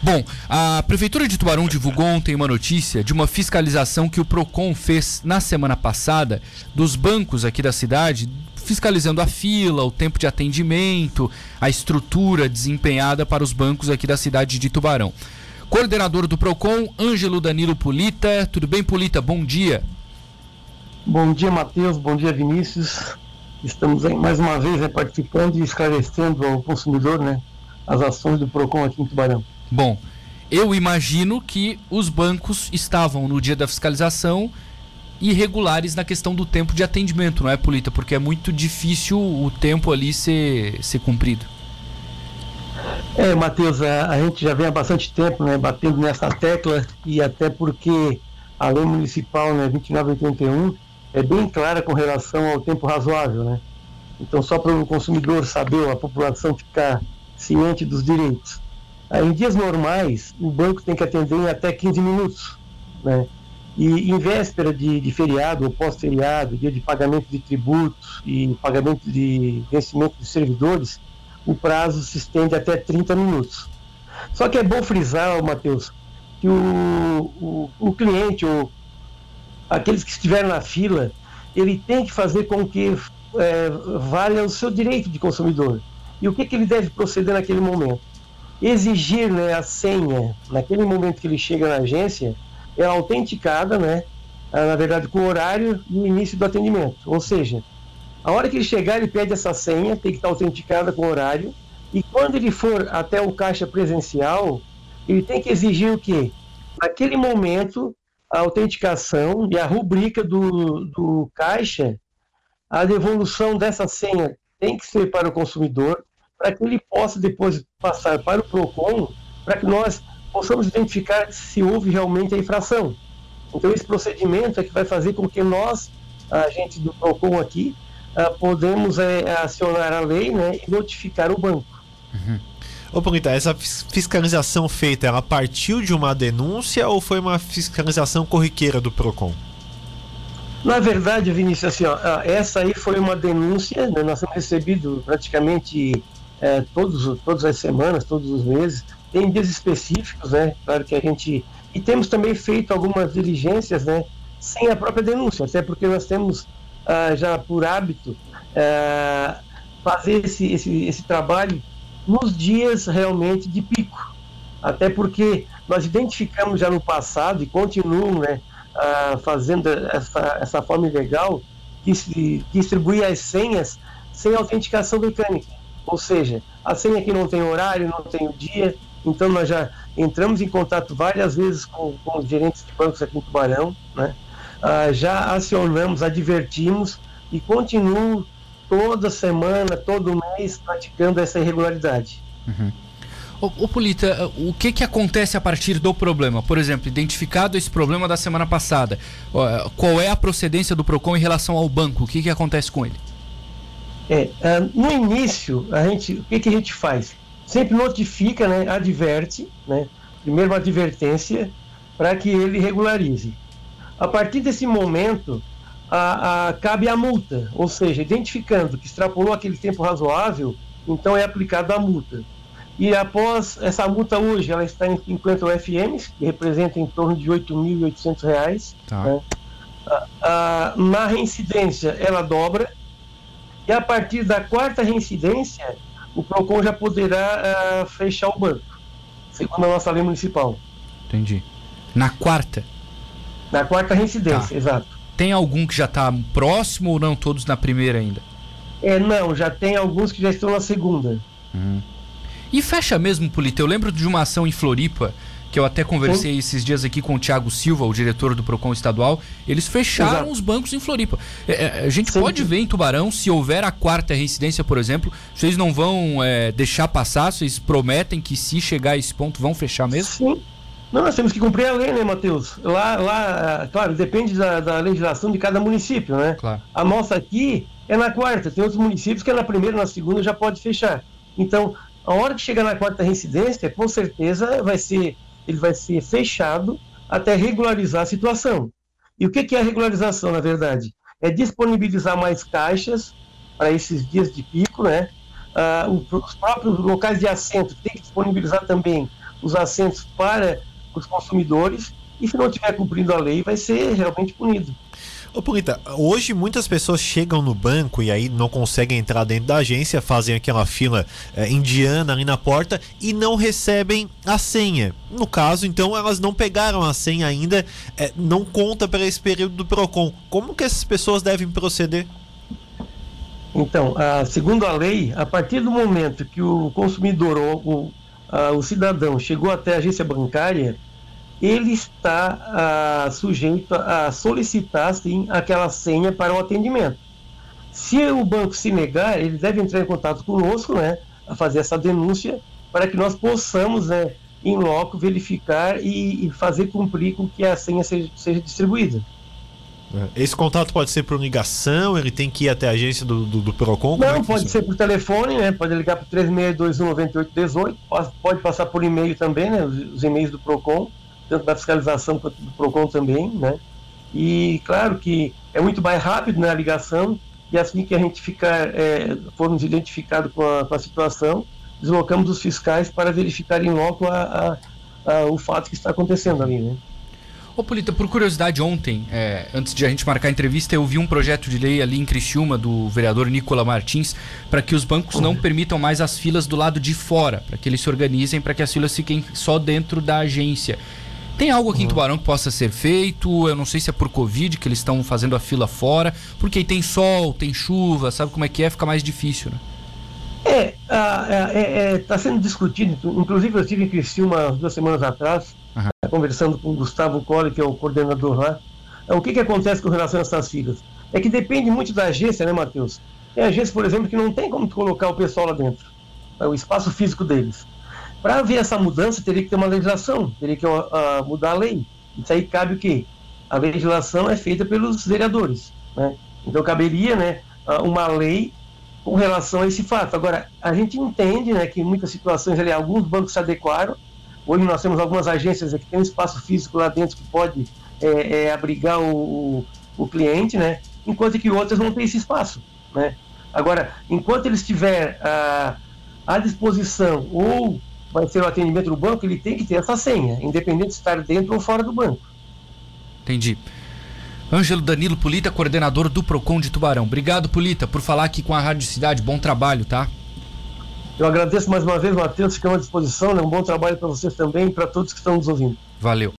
Bom, a Prefeitura de Tubarão divulgou ontem uma notícia de uma fiscalização que o PROCON fez na semana passada dos bancos aqui da cidade, fiscalizando a fila, o tempo de atendimento, a estrutura desempenhada para os bancos aqui da cidade de Tubarão. Coordenador do PROCON, Ângelo Danilo Polita. Tudo bem, Polita? Bom dia. Bom dia, Matheus. Bom dia, Vinícius. Estamos aí mais uma vez né, participando e esclarecendo ao consumidor né, as ações do PROCON aqui em Tubarão. Bom, eu imagino que os bancos estavam no dia da fiscalização irregulares na questão do tempo de atendimento, não é, Polita? Porque é muito difícil o tempo ali ser, ser cumprido. É, Matheus, a, a, gente já vem há bastante tempo né, batendo nessa tecla e até porque a lei municipal né, 2981 é bem clara com relação ao tempo razoável. Né? Então, só para o consumidor saber, a população ficar ciente dos direitos. Em dias normais, o banco tem que atender em até 15 minutos. Né? E em véspera de, de feriado ou pós-feriado, dia de pagamento de tributos e pagamento de vencimento de servidores, o prazo se estende até 30 minutos. Só que é bom frisar, Matheus, que o, o, o cliente ou aqueles que estiveram na fila, ele tem que fazer com que é, valha o seu direito de consumidor. E o que, que ele deve proceder naquele momento? Exigir né, a senha naquele momento que ele chega na agência é autenticada, né, ah, na verdade, com o horário e o início do atendimento. Ou seja, a hora que ele chegar, ele pede essa senha, tem que estar autenticada com o horário, e quando ele for até o caixa presencial, ele tem que exigir o quê? Naquele momento, a autenticação e a rubrica do, do caixa, a devolução dessa senha tem que ser para o consumidor, para que ele possa depois passar para o PROCON, para que nós possamos identificar se houve realmente a infração. Então, esse procedimento é que vai fazer com que nós, a gente do PROCON aqui, uh, podemos é, acionar a lei né, e notificar o banco. Uhum. Ô, Bonita, essa fiscalização feita, ela partiu de uma denúncia ou foi uma fiscalização corriqueira do PROCON? Na verdade, Vinícius, assim, ó, essa aí foi uma denúncia, né, nós temos recebido praticamente é, todos, todas as semanas, todos os meses. Tem dias específicos, né? Claro que a gente. E temos também feito algumas diligências, né? Sem a própria denúncia, até porque nós temos ah, já por hábito ah, fazer esse, esse, esse trabalho nos dias realmente de pico. Até porque nós identificamos já no passado e continuam né, ah, fazendo essa, essa forma ilegal que se distribui as senhas sem autenticação mecânica. Ou seja, a senha aqui não tem horário, não tem o dia, então nós já entramos em contato várias vezes com, com os gerentes de bancos aqui em Tubarão, né? Ah, já acionamos, advertimos e continuo toda semana, todo mês praticando essa irregularidade. Uhum. Ô, Polita, o que, que acontece a partir do problema? Por exemplo, identificado esse problema da semana passada, qual é a procedência do PROCON em relação ao banco? O que, que acontece com ele? É, uh, no início, a gente, o que, que a gente faz? Sempre notifica, né, adverte, né, primeiro uma advertência para que ele regularize. A partir desse momento, a, a, cabe a multa, ou seja, identificando que extrapolou aquele tempo razoável, então é aplicada a multa. E após essa multa hoje, ela está em 50 UFMs, que representa em torno de R$ 8.800. Tá. Né? na reincidência, ela dobra e a partir da quarta reincidência, o PROCON já poderá uh, fechar o banco, segundo a nossa lei municipal. Entendi. Na quarta? Na quarta reincidência, tá. exato. Tem algum que já está próximo ou não? Todos na primeira ainda? É, não, já tem alguns que já estão na segunda. Uhum. E fecha mesmo, Polito. Eu lembro de uma ação em Floripa que eu até conversei esses dias aqui com o Thiago Silva, o diretor do Procon estadual, eles fecharam Exato. os bancos em Floripa. É, é a gente Sim. pode ver em Tubarão, se houver a quarta reincidência, por exemplo, vocês não vão é, deixar passar, vocês prometem que se chegar a esse ponto vão fechar mesmo? Sim. Não, nós temos que cumprir a lei, né, Matheus? Lá, lá, claro, depende da, da legislação de cada município, né? Claro. A nossa aqui é na quarta, tem outros municípios que é na primeira, na segunda já pode fechar. Então, a hora que chegar na quarta reincidência, com certeza vai ser ele vai ser fechado até regularizar a situação. E o que é a regularização, na verdade? É disponibilizar mais caixas para esses dias de pico, né? Ah, os próprios locais de assento tem que disponibilizar também os assentos para os consumidores e se não estiver cumprindo a lei vai ser realmente punido. Ô, Purita, hoje muitas pessoas chegam no banco e aí não conseguem entrar dentro da agência, fazem aquela fila é, indiana ali na porta e não recebem a senha. No caso, então, elas não pegaram a senha ainda, é, não conta para esse período do PROCON. Como que essas pessoas devem proceder? Então, a, segundo a lei, a partir do momento que o consumidor ou o, a, o cidadão chegou até a agência bancária, ele está ah, sujeito a solicitar sim aquela senha para o atendimento. Se o banco se negar, ele deve entrar em contato conosco, né, a fazer essa denúncia para que nós possamos, né, em loco verificar e, e fazer cumprir com que a senha seja, seja, distribuída. É, esse contato pode ser por ligação, ele tem que ir até a agência do, do, do Procon? Não, é pode ser por telefone, né? Pode ligar para 36219818, pode passar por e-mail também, né? Os e-mails do Procon tanto da fiscalização quanto do PROCON também, né? E claro que é muito mais rápido né, a ligação, e assim que a gente ficar, é, formos identificados com a, com a situação, deslocamos os fiscais para verificar em loco a, a, a, o fato que está acontecendo ali, né? Ô Polita, por curiosidade, ontem, é, antes de a gente marcar a entrevista, eu vi um projeto de lei ali em Criciúma do vereador Nicola Martins para que os bancos não permitam mais as filas do lado de fora, para que eles se organizem para que as filas fiquem só dentro da agência. Tem algo aqui em Tubarão que possa ser feito? Eu não sei se é por Covid que eles estão fazendo a fila fora, porque aí tem sol, tem chuva, sabe como é que é? Fica mais difícil, né? É, está é, é, tá sendo discutido, inclusive eu estive em Criciúma duas semanas atrás, uhum. conversando com o Gustavo Colli, que é o coordenador lá. É, o que, que acontece com relação a essas filas? É que depende muito da agência, né, Matheus? Tem agência, por exemplo, que não tem como colocar o pessoal lá dentro, é o espaço físico deles. Para haver essa mudança, teria que ter uma legislação, teria que uh, mudar a lei. Isso aí cabe o quê? A legislação é feita pelos vereadores. Né? Então caberia né, uma lei com relação a esse fato. Agora, a gente entende né, que em muitas situações ali, alguns bancos se adequaram. Hoje nós temos algumas agências que têm um espaço físico lá dentro que pode é, é, abrigar o, o, cliente, né? enquanto que outras não têm esse espaço. Né? Agora, enquanto ele estiver à, à disposição ou vai ser o atendimento do banco, ele tem que ter essa senha, independente de estar dentro ou fora do banco. Entendi. Ângelo Danilo Polita, coordenador do Procon de Tubarão. Obrigado, Polita, por falar aqui com a Rádio Cidade. Bom trabalho, tá? Eu agradeço mais uma vez, Matheus, ficamos à disposição. Né? Um bom trabalho para vocês também e para todos que estão nos ouvindo. Valeu.